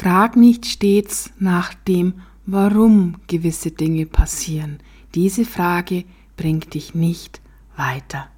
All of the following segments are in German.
Frag nicht stets nach dem, warum gewisse Dinge passieren. Diese Frage bringt dich nicht weiter.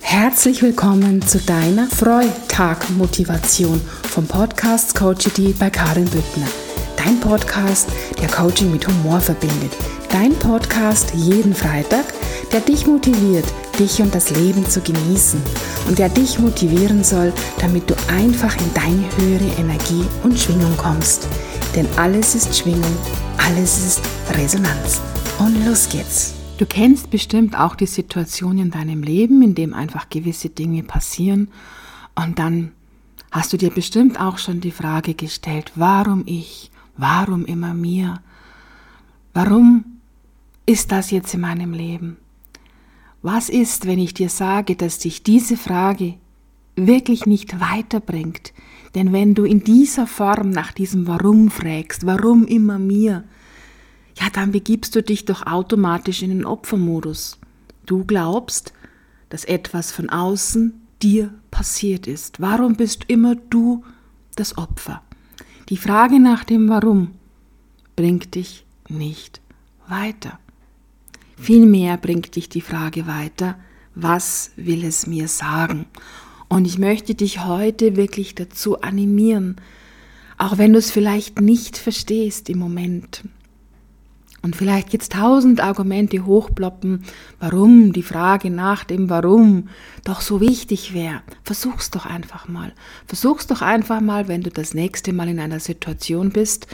Herzlich willkommen zu deiner Freitag-Motivation vom Podcast Coachity bei Karin Büttner. Dein Podcast, der Coaching mit Humor verbindet. Dein Podcast jeden Freitag, der dich motiviert, dich und das Leben zu genießen und der dich motivieren soll, damit du einfach in deine höhere Energie und Schwingung kommst. Denn alles ist Schwingung, alles ist Resonanz. Und los geht's. Du kennst bestimmt auch die Situation in deinem Leben, in dem einfach gewisse Dinge passieren und dann hast du dir bestimmt auch schon die Frage gestellt, warum ich, warum immer mir, warum ist das jetzt in meinem Leben? Was ist, wenn ich dir sage, dass dich diese Frage wirklich nicht weiterbringt? Denn wenn du in dieser Form nach diesem Warum fragst, warum immer mir, ja, dann begibst du dich doch automatisch in den Opfermodus. Du glaubst, dass etwas von außen dir passiert ist. Warum bist immer du das Opfer? Die Frage nach dem Warum bringt dich nicht weiter. Vielmehr bringt dich die Frage weiter, was will es mir sagen? Und ich möchte dich heute wirklich dazu animieren, auch wenn du es vielleicht nicht verstehst im Moment. Und vielleicht jetzt tausend Argumente hochploppen, warum die Frage nach dem Warum doch so wichtig wäre. Versuch's doch einfach mal. Versuch's doch einfach mal, wenn du das nächste Mal in einer Situation bist,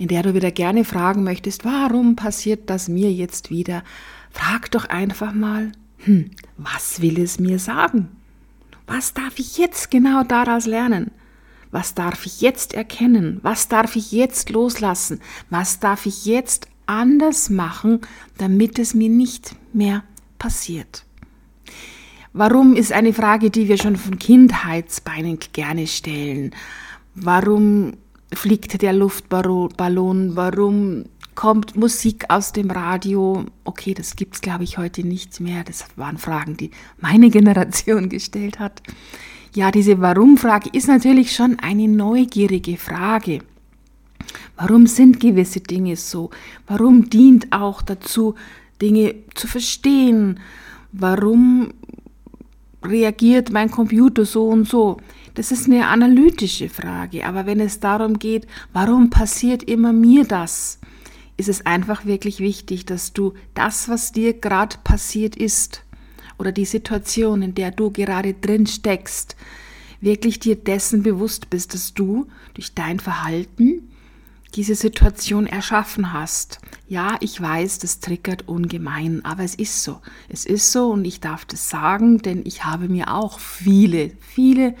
in der du wieder gerne fragen möchtest, warum passiert das mir jetzt wieder? Frag doch einfach mal, hm, was will es mir sagen? Was darf ich jetzt genau daraus lernen? Was darf ich jetzt erkennen? Was darf ich jetzt loslassen? Was darf ich jetzt anders machen, damit es mir nicht mehr passiert? Warum ist eine Frage, die wir schon von Kindheitsbeinen gerne stellen. Warum fliegt der Luftballon, warum kommt Musik aus dem Radio? Okay, das gibt es, glaube ich, heute nicht mehr. Das waren Fragen, die meine Generation gestellt hat. Ja, diese Warum-Frage ist natürlich schon eine neugierige Frage. Warum sind gewisse Dinge so? Warum dient auch dazu, Dinge zu verstehen? Warum reagiert mein Computer so und so? Das ist eine analytische Frage, aber wenn es darum geht, warum passiert immer mir das, ist es einfach wirklich wichtig, dass du das, was dir gerade passiert ist, oder die Situation, in der du gerade drin steckst, wirklich dir dessen bewusst bist, dass du durch dein Verhalten diese Situation erschaffen hast. Ja, ich weiß, das triggert ungemein, aber es ist so. Es ist so und ich darf das sagen, denn ich habe mir auch viele, viele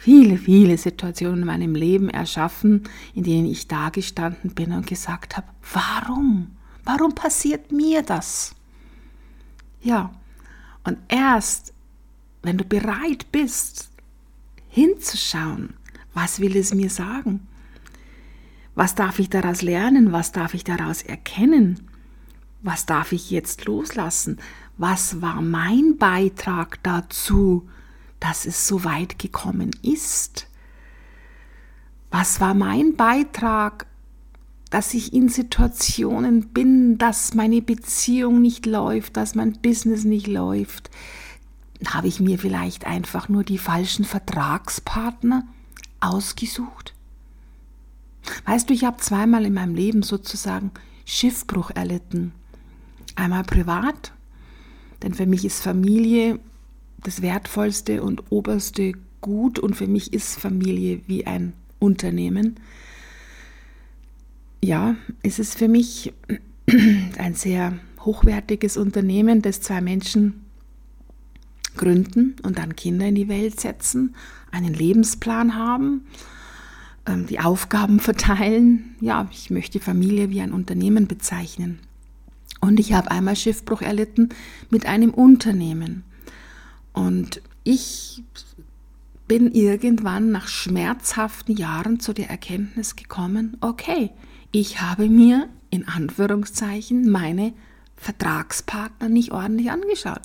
viele, viele Situationen in meinem Leben erschaffen, in denen ich da gestanden bin und gesagt habe, warum? Warum passiert mir das? Ja, und erst, wenn du bereit bist, hinzuschauen, was will es mir sagen? Was darf ich daraus lernen? Was darf ich daraus erkennen? Was darf ich jetzt loslassen? Was war mein Beitrag dazu, dass es so weit gekommen ist? Was war mein Beitrag, dass ich in Situationen bin, dass meine Beziehung nicht läuft, dass mein Business nicht läuft? Habe ich mir vielleicht einfach nur die falschen Vertragspartner ausgesucht? Weißt du, ich habe zweimal in meinem Leben sozusagen Schiffbruch erlitten. Einmal privat, denn für mich ist Familie das wertvollste und oberste Gut und für mich ist Familie wie ein Unternehmen. Ja, es ist für mich ein sehr hochwertiges Unternehmen, das zwei Menschen gründen und dann Kinder in die Welt setzen, einen Lebensplan haben, ähm, die Aufgaben verteilen. Ja, ich möchte Familie wie ein Unternehmen bezeichnen. Und ich habe einmal Schiffbruch erlitten mit einem Unternehmen. Und ich bin irgendwann nach schmerzhaften Jahren zu der Erkenntnis gekommen, okay, ich habe mir in Anführungszeichen meine Vertragspartner nicht ordentlich angeschaut.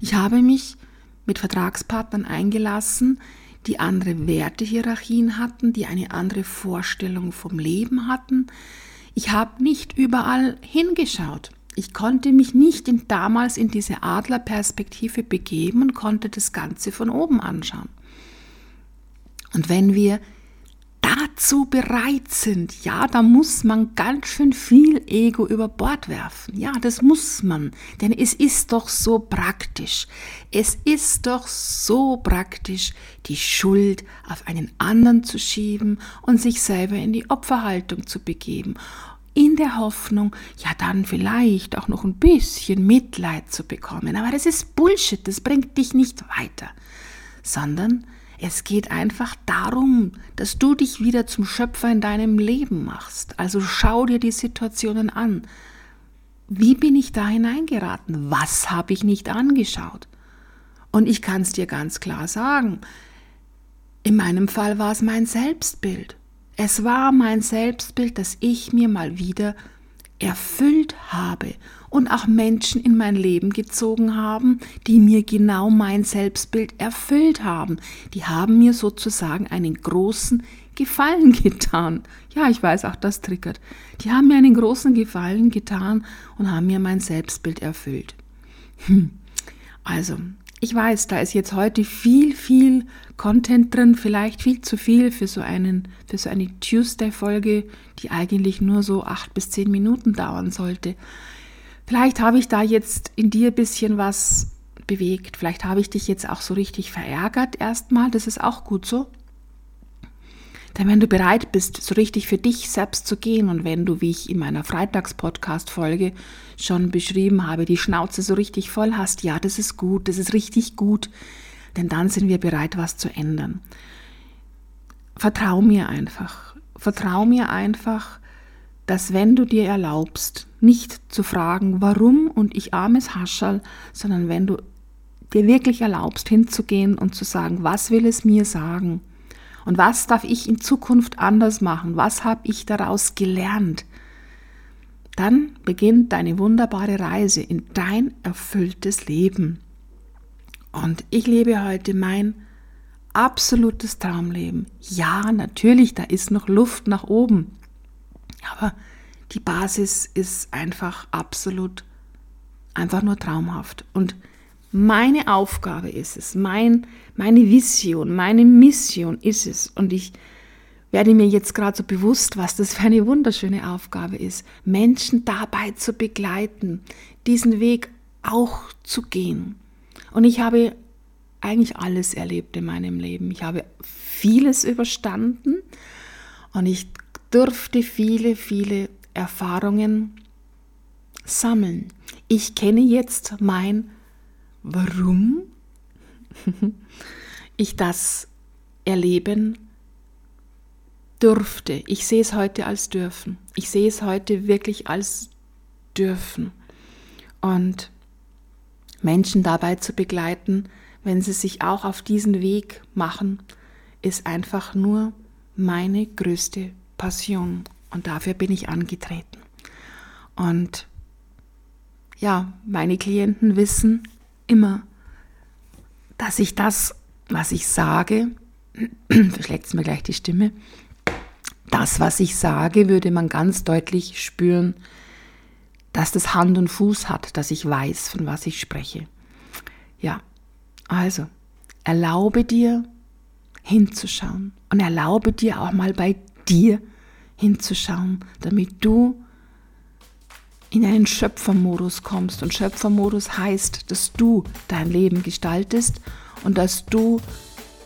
Ich habe mich mit Vertragspartnern eingelassen, die andere Wertehierarchien hatten, die eine andere Vorstellung vom Leben hatten. Ich habe nicht überall hingeschaut. Ich konnte mich nicht in, damals in diese Adlerperspektive begeben und konnte das Ganze von oben anschauen. Und wenn wir dazu bereit sind, ja, da muss man ganz schön viel Ego über Bord werfen. Ja, das muss man, denn es ist doch so praktisch. Es ist doch so praktisch, die Schuld auf einen anderen zu schieben und sich selber in die Opferhaltung zu begeben. In der Hoffnung, ja, dann vielleicht auch noch ein bisschen Mitleid zu bekommen. Aber das ist Bullshit, das bringt dich nicht weiter, sondern es geht einfach darum, dass du dich wieder zum Schöpfer in deinem Leben machst. Also schau dir die Situationen an. Wie bin ich da hineingeraten? Was habe ich nicht angeschaut? Und ich kann es dir ganz klar sagen, in meinem Fall war es mein Selbstbild. Es war mein Selbstbild, das ich mir mal wieder erfüllt habe und auch Menschen in mein Leben gezogen haben, die mir genau mein Selbstbild erfüllt haben. Die haben mir sozusagen einen großen Gefallen getan. Ja, ich weiß, auch das triggert. Die haben mir einen großen Gefallen getan und haben mir mein Selbstbild erfüllt. Hm. Also, ich weiß, da ist jetzt heute viel, viel Content drin, vielleicht viel zu viel für so einen, für so eine Tuesday-Folge, die eigentlich nur so acht bis zehn Minuten dauern sollte. Vielleicht habe ich da jetzt in dir ein bisschen was bewegt. Vielleicht habe ich dich jetzt auch so richtig verärgert erstmal. Das ist auch gut so. Denn wenn du bereit bist, so richtig für dich selbst zu gehen und wenn du, wie ich in meiner Freitags-Podcast-Folge schon beschrieben habe, die Schnauze so richtig voll hast, ja, das ist gut, das ist richtig gut, denn dann sind wir bereit, was zu ändern. Vertrau mir einfach. Vertrau mir einfach, dass wenn du dir erlaubst, nicht zu fragen, warum und ich armes Haschall, sondern wenn du dir wirklich erlaubst, hinzugehen und zu sagen, was will es mir sagen? Und was darf ich in Zukunft anders machen? Was habe ich daraus gelernt? Dann beginnt deine wunderbare Reise in dein erfülltes Leben. Und ich lebe heute mein absolutes Traumleben. Ja, natürlich, da ist noch Luft nach oben. Aber die Basis ist einfach absolut, einfach nur traumhaft. Und meine Aufgabe ist es, mein, meine Vision, meine Mission ist es. Und ich werde mir jetzt gerade so bewusst, was das für eine wunderschöne Aufgabe ist, Menschen dabei zu begleiten, diesen Weg auch zu gehen. Und ich habe eigentlich alles erlebt in meinem Leben. Ich habe vieles überstanden und ich durfte viele, viele Erfahrungen sammeln. Ich kenne jetzt mein warum ich das erleben durfte. Ich sehe es heute als dürfen. Ich sehe es heute wirklich als dürfen. Und Menschen dabei zu begleiten, wenn sie sich auch auf diesen Weg machen, ist einfach nur meine größte Passion. Und dafür bin ich angetreten. Und ja, meine Klienten wissen, immer, dass ich das, was ich sage, verschlägt es mir gleich die Stimme, das, was ich sage, würde man ganz deutlich spüren, dass das Hand und Fuß hat, dass ich weiß, von was ich spreche. Ja, also, erlaube dir hinzuschauen und erlaube dir auch mal bei dir hinzuschauen, damit du in einen Schöpfermodus kommst. Und Schöpfermodus heißt, dass du dein Leben gestaltest und dass du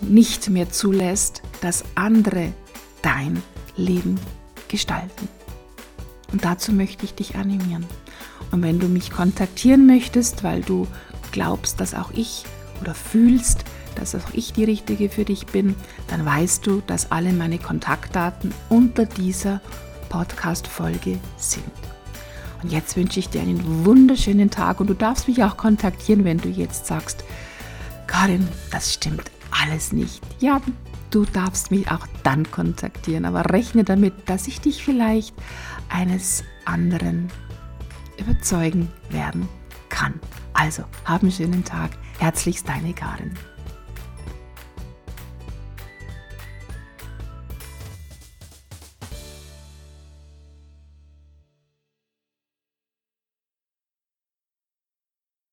nicht mehr zulässt, dass andere dein Leben gestalten. Und dazu möchte ich dich animieren. Und wenn du mich kontaktieren möchtest, weil du glaubst, dass auch ich oder fühlst, dass auch ich die Richtige für dich bin, dann weißt du, dass alle meine Kontaktdaten unter dieser Podcast-Folge sind. Und jetzt wünsche ich dir einen wunderschönen Tag und du darfst mich auch kontaktieren, wenn du jetzt sagst, Karin, das stimmt alles nicht. Ja, du darfst mich auch dann kontaktieren, aber rechne damit, dass ich dich vielleicht eines anderen überzeugen werden kann. Also, hab einen schönen Tag. Herzlichst deine Karin.